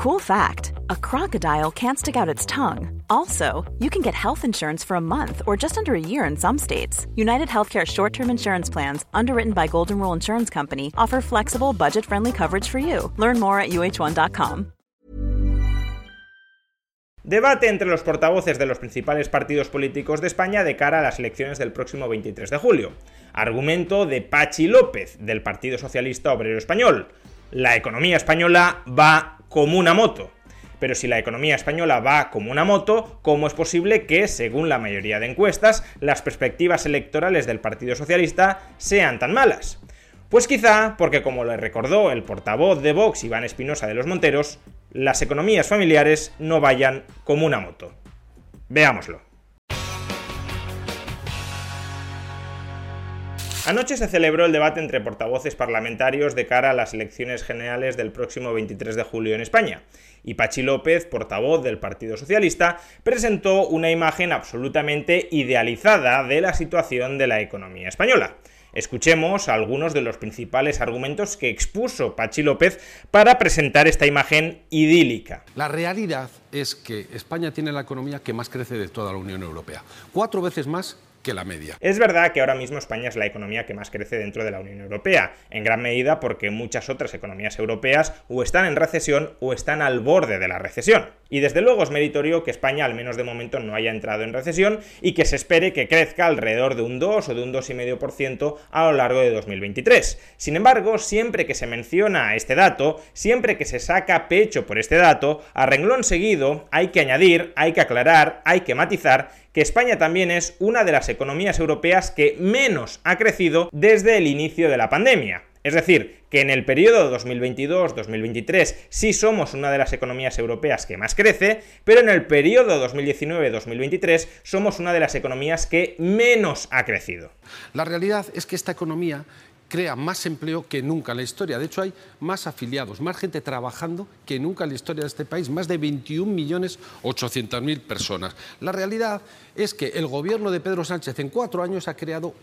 Cool fact a crocodile can't stick out its tongue. Also, you can get health insurance for a month or just under a year in some states. United Healthcare short term insurance plans, underwritten by Golden Rule Insurance Company, offer flexible, budget friendly coverage for you. Learn more at uh1.com. Debate entre los portavoces de los principales partidos políticos de España de cara a las elecciones del próximo 23 de julio. Argumento de Pachi López, del Partido Socialista Obrero Español. La economía española va como una moto. Pero si la economía española va como una moto, ¿cómo es posible que, según la mayoría de encuestas, las perspectivas electorales del Partido Socialista sean tan malas? Pues quizá porque, como le recordó el portavoz de Vox, Iván Espinosa de los Monteros, las economías familiares no vayan como una moto. Veámoslo. Anoche se celebró el debate entre portavoces parlamentarios de cara a las elecciones generales del próximo 23 de julio en España. Y Pachi López, portavoz del Partido Socialista, presentó una imagen absolutamente idealizada de la situación de la economía española. Escuchemos algunos de los principales argumentos que expuso Pachi López para presentar esta imagen idílica. La realidad es que España tiene la economía que más crece de toda la Unión Europea. Cuatro veces más que la media. Es verdad que ahora mismo España es la economía que más crece dentro de la Unión Europea, en gran medida porque muchas otras economías europeas o están en recesión o están al borde de la recesión. Y desde luego es meritorio que España al menos de momento no haya entrado en recesión y que se espere que crezca alrededor de un 2 o de un 2,5% a lo largo de 2023. Sin embargo, siempre que se menciona este dato, siempre que se saca pecho por este dato, a renglón seguido hay que añadir, hay que aclarar, hay que matizar que España también es una de las economías europeas que menos ha crecido desde el inicio de la pandemia. Es decir, que en el periodo 2022-2023 sí somos una de las economías europeas que más crece, pero en el periodo 2019-2023 somos una de las economías que menos ha crecido. La realidad es que esta economía crea más empleo que nunca en la historia. De hecho, hay más afiliados, más gente trabajando que nunca en la historia de este país, más de 21.800.000 personas. La realidad es que el gobierno de Pedro Sánchez en cuatro años ha creado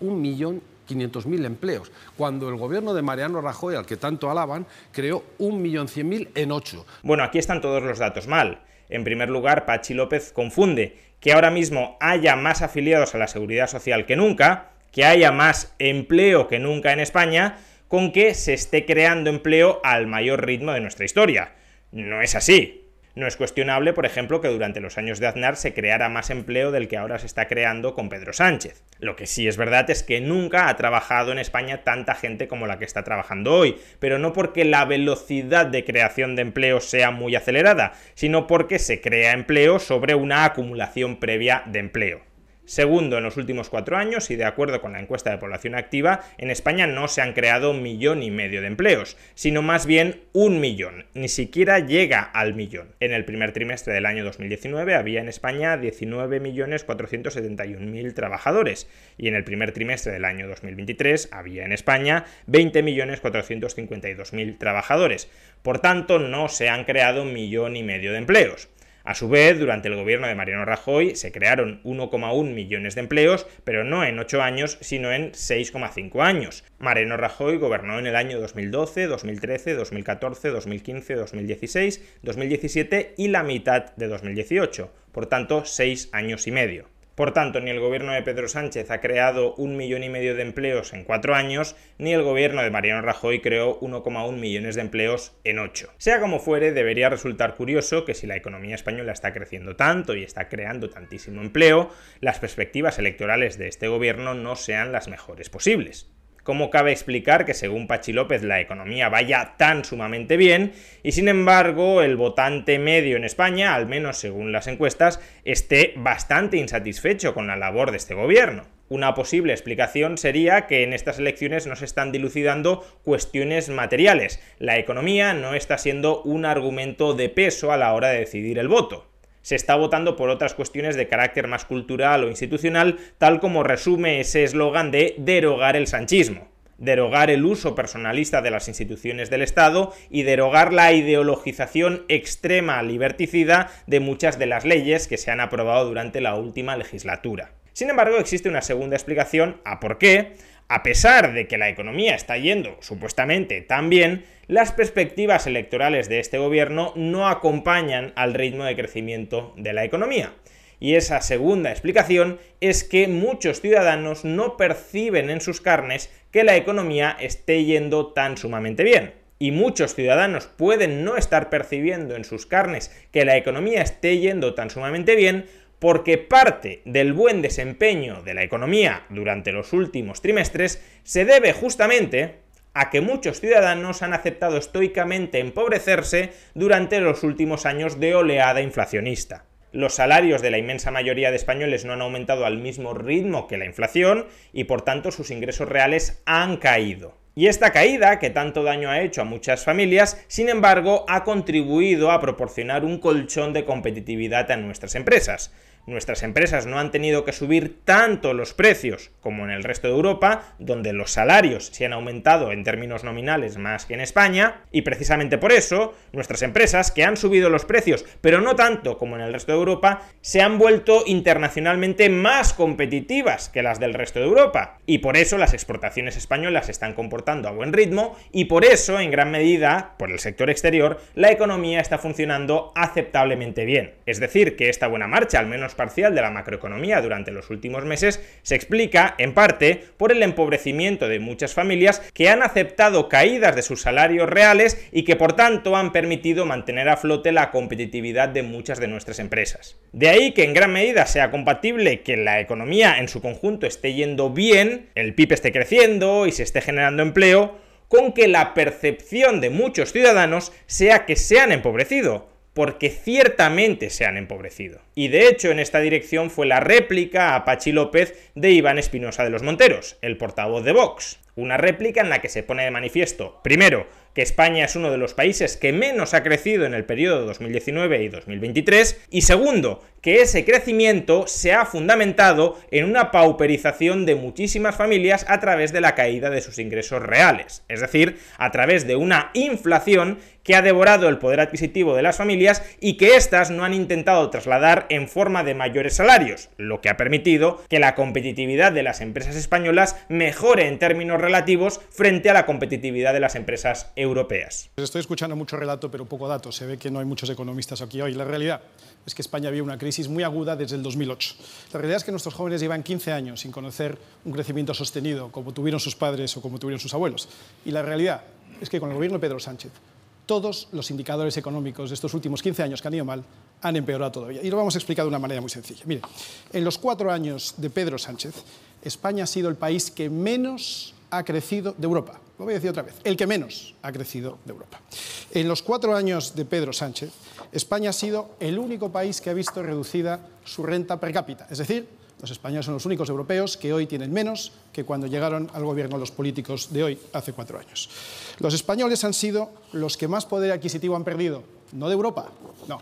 1.500.000 empleos, cuando el gobierno de Mariano Rajoy, al que tanto alaban, creó 1.100.000 en ocho. Bueno, aquí están todos los datos mal. En primer lugar, Pachi López confunde que ahora mismo haya más afiliados a la seguridad social que nunca, que haya más empleo que nunca en España, con que se esté creando empleo al mayor ritmo de nuestra historia. No es así. No es cuestionable, por ejemplo, que durante los años de Aznar se creara más empleo del que ahora se está creando con Pedro Sánchez. Lo que sí es verdad es que nunca ha trabajado en España tanta gente como la que está trabajando hoy, pero no porque la velocidad de creación de empleo sea muy acelerada, sino porque se crea empleo sobre una acumulación previa de empleo. Segundo, en los últimos cuatro años, y de acuerdo con la encuesta de población activa, en España no se han creado un millón y medio de empleos, sino más bien un millón, ni siquiera llega al millón. En el primer trimestre del año 2019 había en España 19.471.000 trabajadores, y en el primer trimestre del año 2023 había en España 20.452.000 trabajadores. Por tanto, no se han creado un millón y medio de empleos. A su vez, durante el gobierno de Mariano Rajoy se crearon 1,1 millones de empleos, pero no en 8 años, sino en 6,5 años. Mariano Rajoy gobernó en el año 2012, 2013, 2014, 2015, 2016, 2017 y la mitad de 2018, por tanto 6 años y medio. Por tanto, ni el gobierno de Pedro Sánchez ha creado un millón y medio de empleos en cuatro años, ni el gobierno de Mariano Rajoy creó 1,1 millones de empleos en ocho. Sea como fuere, debería resultar curioso que si la economía española está creciendo tanto y está creando tantísimo empleo, las perspectivas electorales de este gobierno no sean las mejores posibles. ¿Cómo cabe explicar que según Pachi López la economía vaya tan sumamente bien y sin embargo el votante medio en España, al menos según las encuestas, esté bastante insatisfecho con la labor de este gobierno? Una posible explicación sería que en estas elecciones no se están dilucidando cuestiones materiales. La economía no está siendo un argumento de peso a la hora de decidir el voto se está votando por otras cuestiones de carácter más cultural o institucional, tal como resume ese eslogan de derogar el sanchismo derogar el uso personalista de las instituciones del Estado y derogar la ideologización extrema liberticida de muchas de las leyes que se han aprobado durante la última legislatura. Sin embargo, existe una segunda explicación a por qué, A pesar de que la economía está yendo supuestamente tan bien, las perspectivas electorales de este gobierno no acompañan al ritmo de crecimiento de la economía. Y esa segunda explicación es que muchos ciudadanos no perciben en sus carnes que la economía esté yendo tan sumamente bien. Y muchos ciudadanos pueden no estar percibiendo en sus carnes que la economía esté yendo tan sumamente bien porque parte del buen desempeño de la economía durante los últimos trimestres se debe justamente a que muchos ciudadanos han aceptado estoicamente empobrecerse durante los últimos años de oleada inflacionista. Los salarios de la inmensa mayoría de españoles no han aumentado al mismo ritmo que la inflación y por tanto sus ingresos reales han caído. Y esta caída, que tanto daño ha hecho a muchas familias, sin embargo, ha contribuido a proporcionar un colchón de competitividad a nuestras empresas nuestras empresas no han tenido que subir tanto los precios como en el resto de Europa, donde los salarios se han aumentado en términos nominales más que en España, y precisamente por eso nuestras empresas, que han subido los precios, pero no tanto como en el resto de Europa, se han vuelto internacionalmente más competitivas que las del resto de Europa. Y por eso las exportaciones españolas se están comportando a buen ritmo, y por eso, en gran medida, por el sector exterior, la economía está funcionando aceptablemente bien. Es decir, que esta buena marcha, al menos parcial de la macroeconomía durante los últimos meses se explica, en parte, por el empobrecimiento de muchas familias que han aceptado caídas de sus salarios reales y que por tanto han permitido mantener a flote la competitividad de muchas de nuestras empresas. De ahí que en gran medida sea compatible que la economía en su conjunto esté yendo bien, el PIB esté creciendo y se esté generando empleo, con que la percepción de muchos ciudadanos sea que se han empobrecido porque ciertamente se han empobrecido. Y de hecho en esta dirección fue la réplica a Pachi López de Iván Espinosa de los Monteros, el portavoz de Vox. Una réplica en la que se pone de manifiesto, primero, que España es uno de los países que menos ha crecido en el periodo 2019 y 2023, y segundo, que ese crecimiento se ha fundamentado en una pauperización de muchísimas familias a través de la caída de sus ingresos reales, es decir, a través de una inflación que ha devorado el poder adquisitivo de las familias y que éstas no han intentado trasladar en forma de mayores salarios, lo que ha permitido que la competitividad de las empresas españolas mejore en términos relativos frente a la competitividad de las empresas europeas. Estoy escuchando mucho relato, pero poco datos. Se ve que no hay muchos economistas aquí hoy. La realidad es que España había una crisis muy aguda desde el 2008. La realidad es que nuestros jóvenes llevan 15 años sin conocer un crecimiento sostenido como tuvieron sus padres o como tuvieron sus abuelos. Y la realidad es que con el gobierno de Pedro Sánchez todos los indicadores económicos de estos últimos 15 años que han ido mal han empeorado todavía. Y lo vamos a explicar de una manera muy sencilla. Mire, en los cuatro años de Pedro Sánchez, España ha sido el país que menos ha crecido de Europa. Lo voy a decir otra vez, el que menos ha crecido de Europa. En los cuatro años de Pedro Sánchez, España ha sido el único país que ha visto reducida su renta per cápita, es decir, los españoles son los únicos europeos que hoy tienen menos que cuando llegaron al gobierno los políticos de hoy, hace cuatro años. Los españoles han sido los que más poder adquisitivo han perdido, no de Europa, no,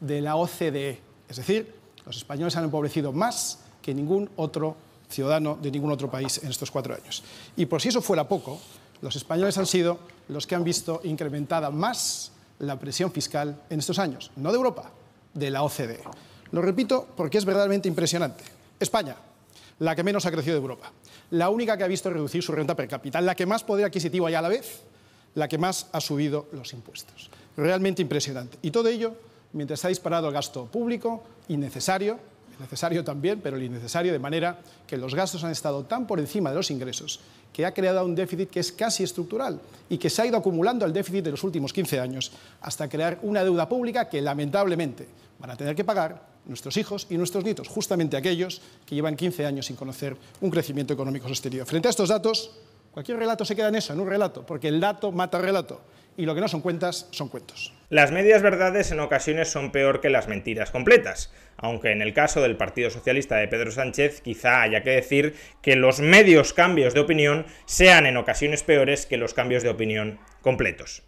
de la OCDE. Es decir, los españoles han empobrecido más que ningún otro ciudadano de ningún otro país en estos cuatro años. Y por si eso fuera poco, los españoles han sido los que han visto incrementada más la presión fiscal en estos años, no de Europa, de la OCDE. Lo repito porque es verdaderamente impresionante. España, la que menos ha crecido de Europa, la única que ha visto reducir su renta per cápita, la que más poder adquisitivo hay a la vez, la que más ha subido los impuestos. Realmente impresionante. Y todo ello mientras ha disparado el gasto público innecesario, necesario también, pero el innecesario, de manera que los gastos han estado tan por encima de los ingresos que ha creado un déficit que es casi estructural y que se ha ido acumulando al déficit de los últimos 15 años hasta crear una deuda pública que lamentablemente van a tener que pagar nuestros hijos y nuestros nietos, justamente aquellos que llevan 15 años sin conocer un crecimiento económico sostenido. Frente a estos datos, cualquier relato se queda en eso, en un relato, porque el dato mata el relato y lo que no son cuentas son cuentos. Las medias verdades en ocasiones son peor que las mentiras completas, aunque en el caso del Partido Socialista de Pedro Sánchez quizá haya que decir que los medios cambios de opinión sean en ocasiones peores que los cambios de opinión completos.